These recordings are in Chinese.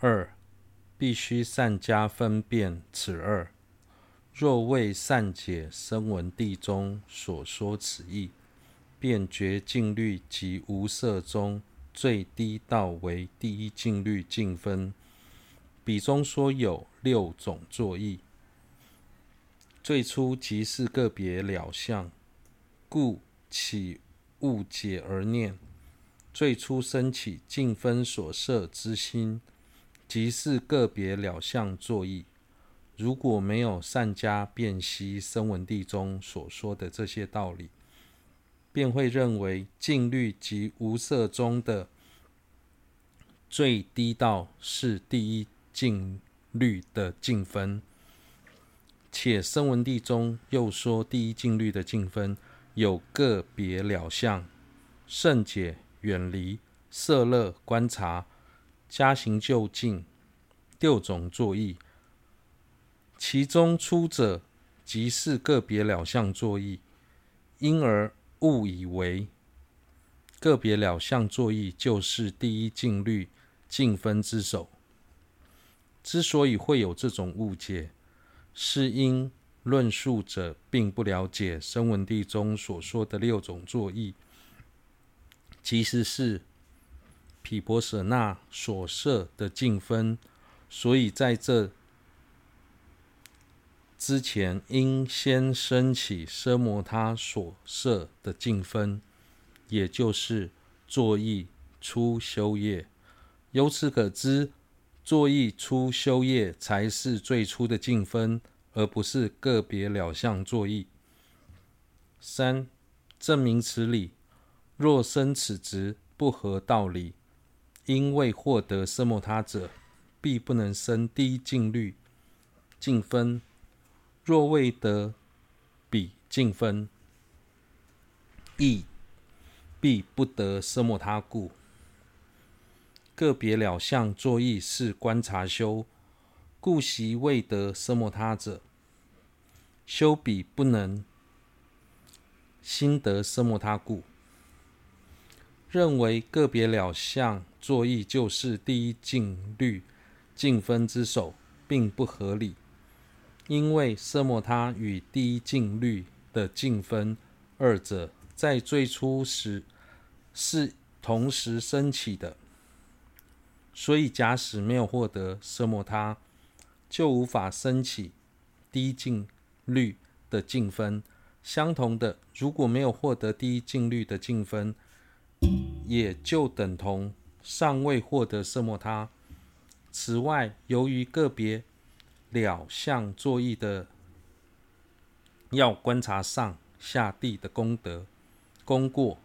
二，必须善加分辨此二。若未善解声闻地中所说此意，便觉静虑及无色中最低道为第一静虑净分。彼中说有六种作意，最初即是个别了相，故起误解而念。最初生起净分所摄之心，即是个别了相作意。如果没有善加辨析声闻地中所说的这些道理，便会认为静律及无色中的最低道是第一静律的净分，且声闻地中又说第一静律的净分有个别了相、胜解。远离、色乐、观察、加行就近六种作意，其中出者即是个别了相作意，因而误以为个别了相作意就是第一静虑净分之首。之所以会有这种误解，是因论述者并不了解声闻地中所说的六种作意。其实是毗婆舍那所设的净分，所以在这之前应先升起奢摩他所设的净分，也就是作意初修业。由此可知，作意初修业才是最初的净分，而不是个别了相作意。三、证明此理。若生此执，不合道理。因未获得色莫他者，必不能生第一静虑净分。若未得彼净分，亦必不得色莫他故。个别了相作意是观察修，故习未得色莫他者，修彼不能心得色莫他故。认为个别了相作意就是第一静虑净分之首，并不合理。因为色摩他与第一静虑的净分二者在最初时是同时升起的，所以假使没有获得色摩他，就无法升起第一静虑的净分。相同的，如果没有获得第一静虑的净分，也就等同尚未获得色摩他。此外，由于个别了相作意的要观察上下地的功德功过，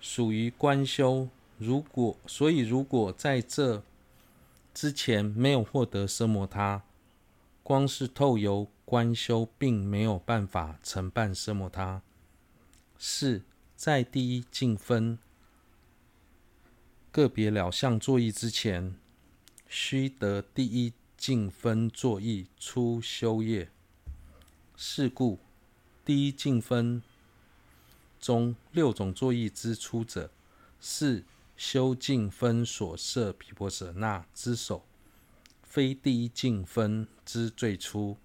属于观修。如果所以，如果在这之前没有获得色摩他，光是透由观修，并没有办法承办色摩他。四。在第一净分个别了相作意之前，须得第一净分作意初修业。是故，第一净分中六种作意之初者，是修净分所摄毗婆舍那之首，非第一净分之最初。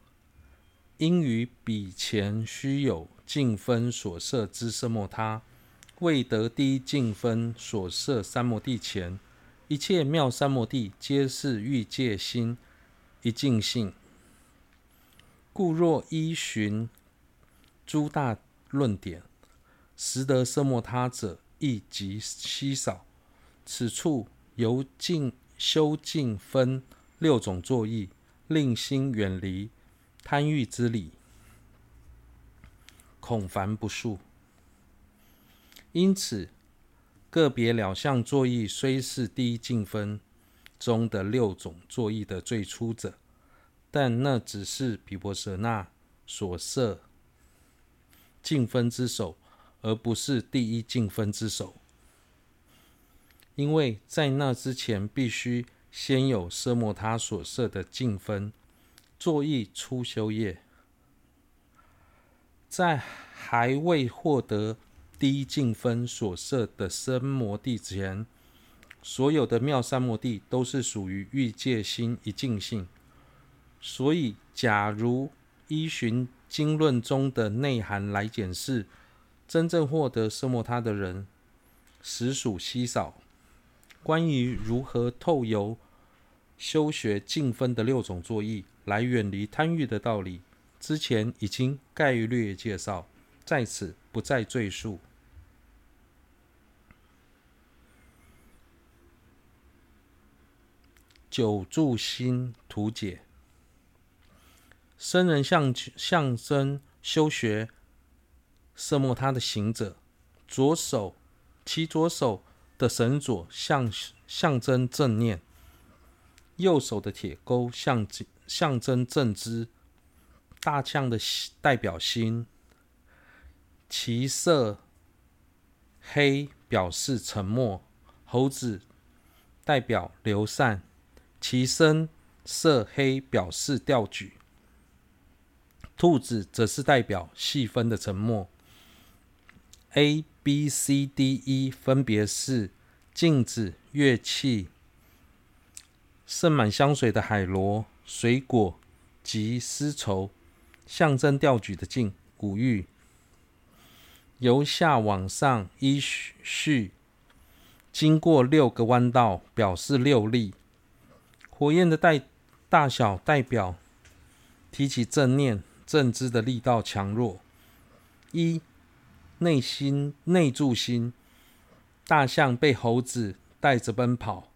因于彼前须有净分所摄之色莫他，未得第一净分所摄三摩地前，一切妙三摩地皆是欲界心一净性。故若依循诸大论点，实得色摩他者亦极稀少。此处由净修净分六种作意，令心远离。贪欲之理，恐繁不述。因此，个别了相作意虽是第一进分中的六种作意的最初者，但那只是毗婆舍那所设进分之首，而不是第一进分之首。因为在那之前，必须先有奢摩他所设的净分。作意初修业，在还未获得第一净分所设的三摩地前，所有的妙三摩地都是属于欲界心一境性。所以，假如依循经论中的内涵来检视，真正获得奢摩他的人，实属稀少。关于如何透由修学净分的六种作意来远离贪欲的道理，之前已经概略介绍，在此不再赘述。九柱心图解。僧人象象征修学奢摩他的行者，左手其左手的绳索象象征正念，右手的铁钩象征象征正知，大象的代表心，其色黑表示沉默，猴子代表流散，其身色黑表示调举。兔子则是代表细分的沉默。A、B、C、D、E 分别是镜子、乐器、盛满香水的海螺、水果及丝绸，象征调举的镜、古玉。由下往上依序经过六个弯道，表示六力。火焰的代大小代表提起正念。正知的力道强弱。一、内心内住心，大象被猴子带着奔跑。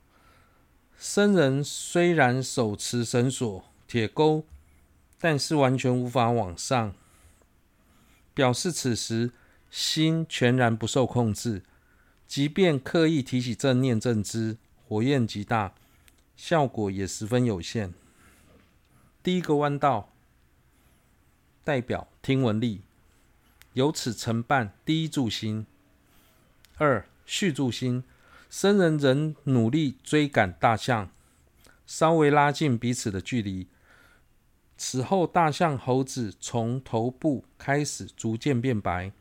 僧人虽然手持绳索、铁钩，但是完全无法往上，表示此时心全然不受控制。即便刻意提起正念正知，火焰极大，效果也十分有限。第一个弯道。代表听闻力，由此承办第一住心。二、续住心，僧人仍努力追赶大象，稍微拉近彼此的距离。此后，大象、猴子从头部开始逐渐变白，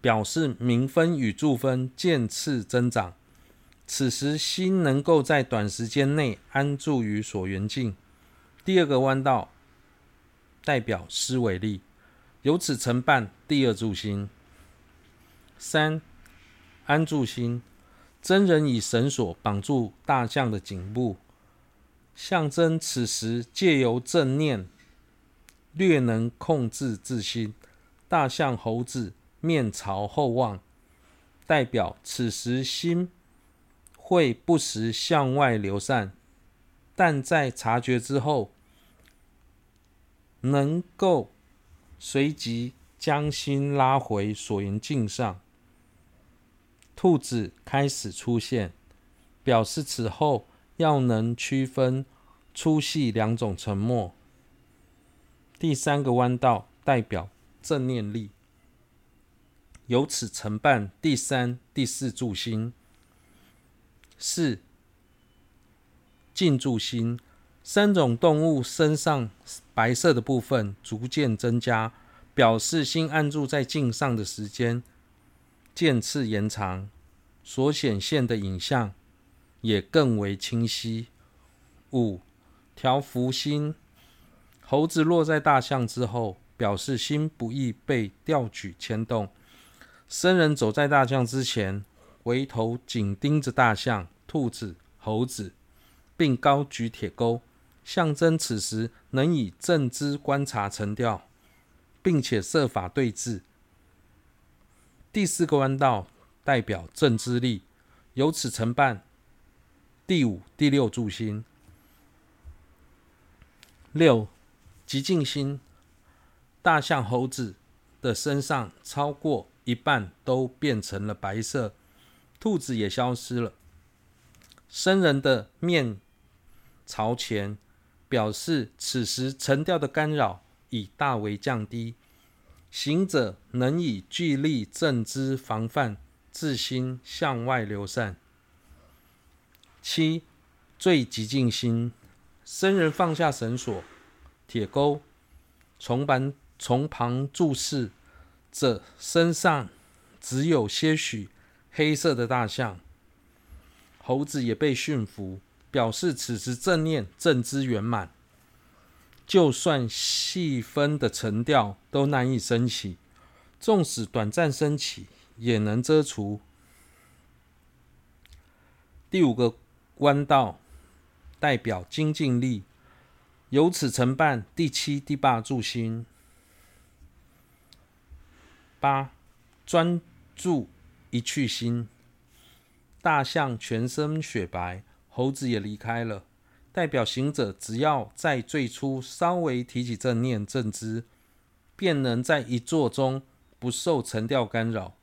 表示明分与住分渐次增长。此时，心能够在短时间内安住于所缘境。第二个弯道。代表思维力，由此承办第二柱心。三、安住心，真人以绳索绑住大象的颈部，象征此时借由正念略能控制自心。大象、猴子面朝后望，代表此时心会不时向外流散，但在察觉之后。能够随即将心拉回所缘境上。兔子开始出现，表示此后要能区分粗细两种沉默。第三个弯道代表正念力，由此承办第三、第四住心。四、静住心。三种动物身上白色的部分逐渐增加，表示心安住在镜上的时间渐次延长，所显现的影像也更为清晰。五、调伏心，猴子落在大象之后，表示心不易被调举牵动。僧人走在大象之前，回头紧盯着大象、兔子、猴子，并高举铁钩。象征此时能以正知观察沉掉，并且设法对治。第四个弯道代表正知力，由此承办第五、第六柱心。六、极静心，大象、猴子的身上超过一半都变成了白色，兔子也消失了。僧人的面朝前。表示此时沉掉的干扰已大为降低，行者能以聚力正知防范自心向外流散。七、最极静心，僧人放下绳索、铁钩，从旁从旁注视着身上只有些许黑色的大象，猴子也被驯服，表示此时正念正知圆满。就算细分的沉掉都难以升起，纵使短暂升起，也能遮除。第五个弯道代表精进力，由此承办第七、第八助心。八专注一去心，大象全身雪白，猴子也离开了。代表行者只要在最初稍微提起正念正知，便能在一坐中不受沉掉干扰。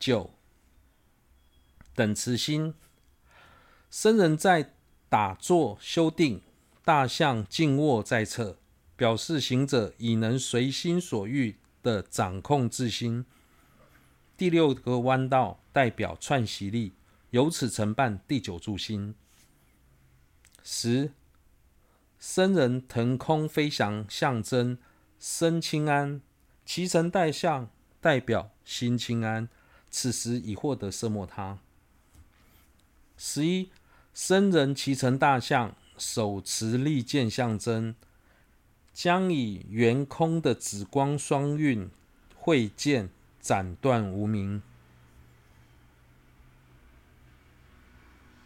九等慈心，僧人在打坐修定，大象静卧在侧，表示行者已能随心所欲的掌控自心。第六个弯道代表串习力，由此承办第九住心。十僧人腾空飞翔，象征身清安；骑乘大象，代表心清安。此时已获得奢摩他。十一僧人骑乘大象，手持利剑，象征将以圆空的紫光双运会剑斩断无名。